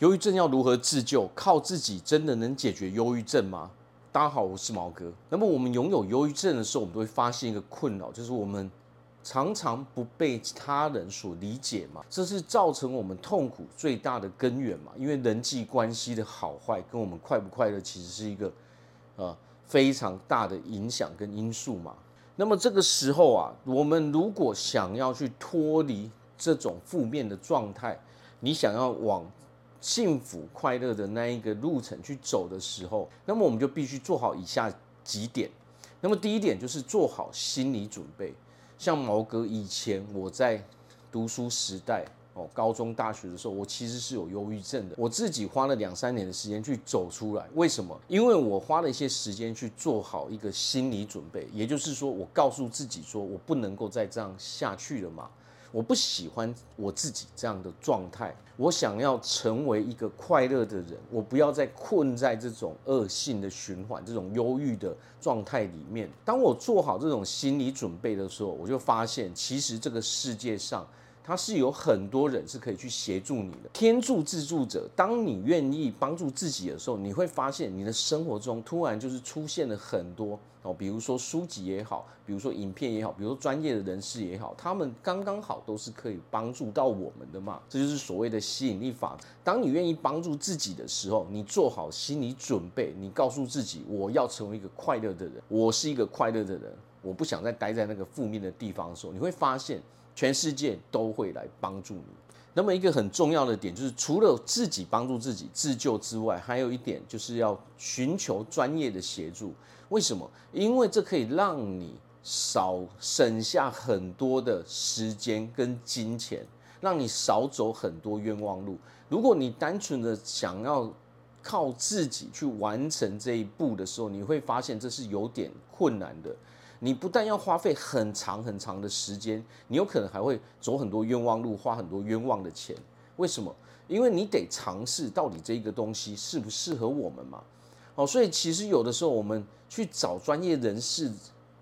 忧郁症要如何自救？靠自己真的能解决忧郁症吗？大家好，我是毛哥。那么我们拥有忧郁症的时候，我们都会发现一个困扰，就是我们常常不被他人所理解嘛，这是造成我们痛苦最大的根源嘛。因为人际关系的好坏跟我们快不快乐，其实是一个呃非常大的影响跟因素嘛。那么这个时候啊，我们如果想要去脱离这种负面的状态，你想要往幸福快乐的那一个路程去走的时候，那么我们就必须做好以下几点。那么第一点就是做好心理准备。像毛哥以前我在读书时代哦，高中大学的时候，我其实是有忧郁症的。我自己花了两三年的时间去走出来。为什么？因为我花了一些时间去做好一个心理准备，也就是说，我告诉自己说我不能够再这样下去了嘛。我不喜欢我自己这样的状态，我想要成为一个快乐的人，我不要再困在这种恶性的循环、这种忧郁的状态里面。当我做好这种心理准备的时候，我就发现，其实这个世界上，它是有很多人是可以去协助你的。天助自助者，当你愿意帮助自己的时候，你会发现你的生活中突然就是出现了很多哦，比如说书籍也好，比如说影片也好，比如说专业的人士也好，他们刚刚好都是可以帮助到我们的嘛。这就是所谓的吸引力法则。当你愿意帮助自己的时候，你做好心理准备，你告诉自己，我要成为一个快乐的人，我是一个快乐的人，我不想再待在那个负面的地方的时候，你会发现。全世界都会来帮助你。那么一个很重要的点就是，除了自己帮助自己自救之外，还有一点就是要寻求专业的协助。为什么？因为这可以让你少省下很多的时间跟金钱，让你少走很多冤枉路。如果你单纯的想要靠自己去完成这一步的时候，你会发现这是有点困难的。你不但要花费很长很长的时间，你有可能还会走很多冤枉路，花很多冤枉的钱。为什么？因为你得尝试到底这个东西适不适合我们嘛。哦，所以其实有的时候我们去找专业人士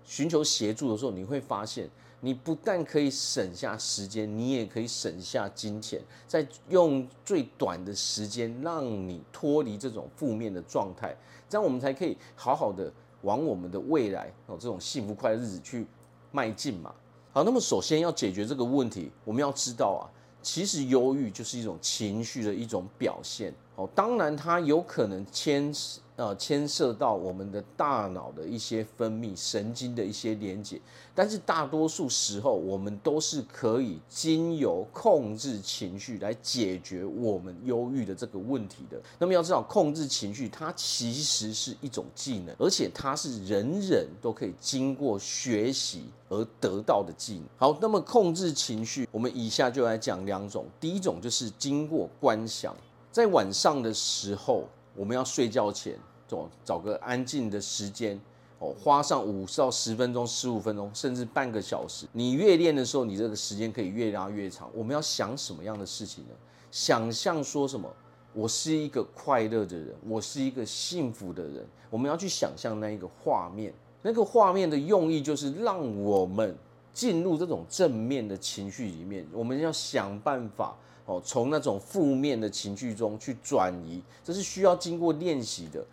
寻求协助的时候，你会发现，你不但可以省下时间，你也可以省下金钱，在用最短的时间让你脱离这种负面的状态，这样我们才可以好好的。往我们的未来哦，这种幸福快乐日子去迈进嘛。好，那么首先要解决这个问题，我们要知道啊，其实忧郁就是一种情绪的一种表现。哦，当然它有可能牵呃牵涉到我们的大脑的一些分泌、神经的一些连接，但是大多数时候我们都是可以经由控制情绪来解决我们忧郁的这个问题的。那么要知道，控制情绪它其实是一种技能，而且它是人人都可以经过学习而得到的技能。好，那么控制情绪，我们以下就来讲两种。第一种就是经过观想。在晚上的时候，我们要睡觉前，找找个安静的时间，哦，花上五到十分钟、十五分钟，甚至半个小时。你越练的时候，你这个时间可以越拉越长。我们要想什么样的事情呢？想象说什么？我是一个快乐的人，我是一个幸福的人。我们要去想象那一个画面，那个画面的用意就是让我们进入这种正面的情绪里面。我们要想办法。哦，从那种负面的情绪中去转移，这是需要经过练习的。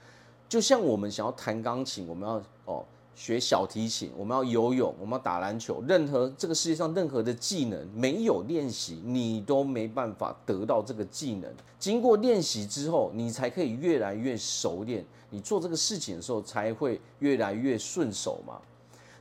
就像我们想要弹钢琴，我们要哦学小提琴，我们要游泳，我们要打篮球，任何这个世界上任何的技能，没有练习，你都没办法得到这个技能。经过练习之后，你才可以越来越熟练，你做这个事情的时候才会越来越顺手嘛。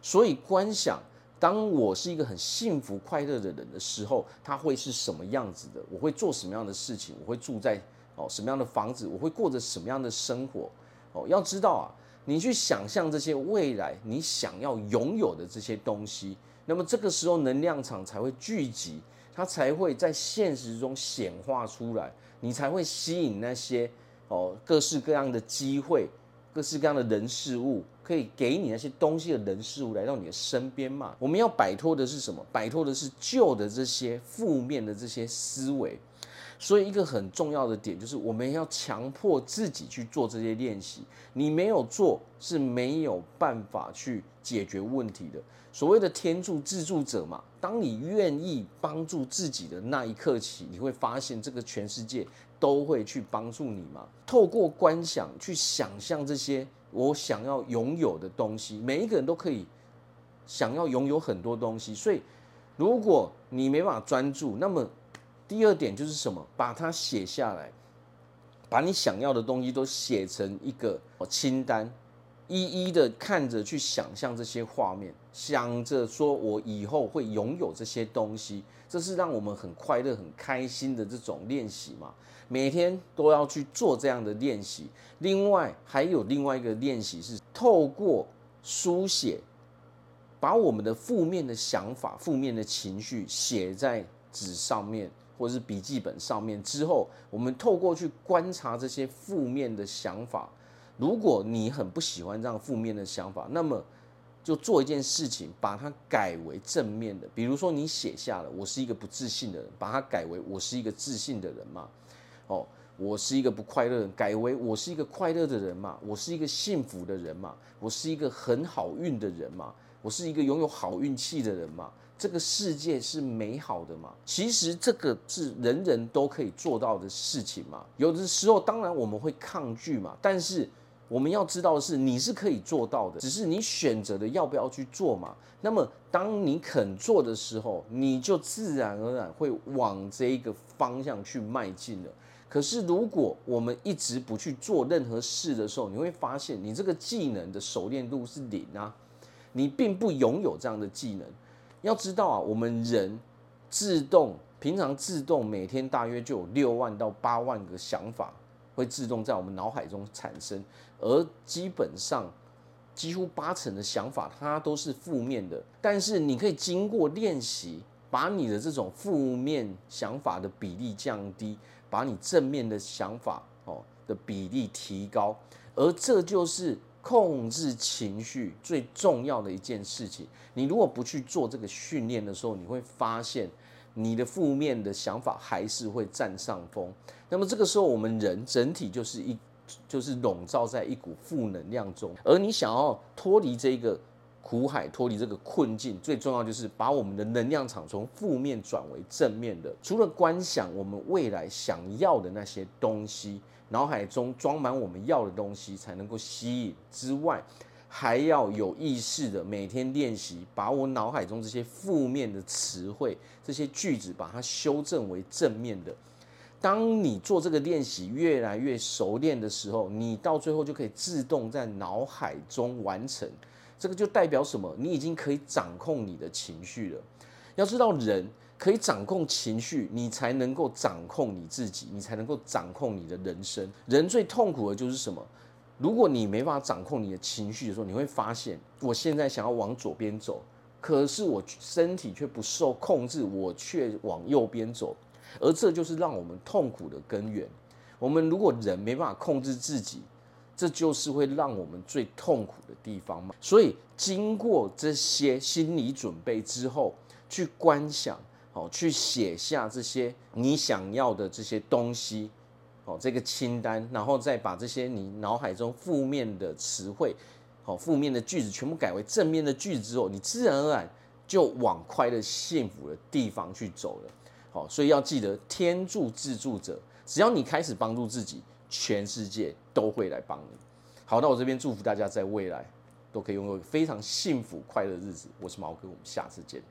所以观想。当我是一个很幸福快乐的人的时候，他会是什么样子的？我会做什么样的事情？我会住在哦什么样的房子？我会过着什么样的生活？哦，要知道啊，你去想象这些未来你想要拥有的这些东西，那么这个时候能量场才会聚集，它才会在现实中显化出来，你才会吸引那些哦各式各样的机会。各式各样的人事物，可以给你那些东西的人事物来到你的身边嘛？我们要摆脱的是什么？摆脱的是旧的这些负面的这些思维。所以一个很重要的点就是，我们要强迫自己去做这些练习。你没有做是没有办法去解决问题的。所谓的天助自助者嘛，当你愿意帮助自己的那一刻起，你会发现这个全世界都会去帮助你嘛。透过观想去想象这些我想要拥有的东西，每一个人都可以想要拥有很多东西。所以，如果你没办法专注，那么第二点就是什么？把它写下来，把你想要的东西都写成一个清单。一一的看着去想象这些画面，想着说我以后会拥有这些东西，这是让我们很快乐、很开心的这种练习嘛。每天都要去做这样的练习。另外还有另外一个练习是透过书写，把我们的负面的想法、负面的情绪写在纸上面或是笔记本上面之后，我们透过去观察这些负面的想法。如果你很不喜欢这样负面的想法，那么就做一件事情，把它改为正面的。比如说，你写下了“我是一个不自信的人”，把它改为“我是一个自信的人”嘛。哦，我是一个不快乐的人，改为“我是一个快乐的人”嘛。我是一个幸福的人嘛。我是一个很好运的人嘛。我是一个拥有好运气的人嘛。这个世界是美好的嘛。其实这个是人人都可以做到的事情嘛。有的时候，当然我们会抗拒嘛，但是。我们要知道的是，你是可以做到的，只是你选择的要不要去做嘛。那么，当你肯做的时候，你就自然而然会往这一个方向去迈进了。可是，如果我们一直不去做任何事的时候，你会发现，你这个技能的熟练度是零啊，你并不拥有这样的技能。要知道啊，我们人自动平常自动每天大约就有六万到八万个想法。会自动在我们脑海中产生，而基本上几乎八成的想法它都是负面的。但是你可以经过练习，把你的这种负面想法的比例降低，把你正面的想法哦的比例提高，而这就是控制情绪最重要的一件事情。你如果不去做这个训练的时候，你会发现。你的负面的想法还是会占上风，那么这个时候我们人整体就是一就是笼罩在一股负能量中，而你想要脱离这个苦海，脱离这个困境，最重要就是把我们的能量场从负面转为正面的。除了观想我们未来想要的那些东西，脑海中装满我们要的东西才能够吸引之外。还要有意识的每天练习，把我脑海中这些负面的词汇、这些句子，把它修正为正面的。当你做这个练习越来越熟练的时候，你到最后就可以自动在脑海中完成。这个就代表什么？你已经可以掌控你的情绪了。要知道，人可以掌控情绪，你才能够掌控你自己，你才能够掌控你的人生。人最痛苦的就是什么？如果你没办法掌控你的情绪的时候，你会发现，我现在想要往左边走，可是我身体却不受控制，我却往右边走，而这就是让我们痛苦的根源。我们如果人没办法控制自己，这就是会让我们最痛苦的地方嘛。所以，经过这些心理准备之后，去观想，哦，去写下这些你想要的这些东西。哦，这个清单，然后再把这些你脑海中负面的词汇，好，负面的句子全部改为正面的句子之后，你自然而然就往快乐幸福的地方去走了。好，所以要记得天助自助者，只要你开始帮助自己，全世界都会来帮你。好，那我这边祝福大家在未来都可以拥有非常幸福快乐的日子。我是毛哥，我们下次见。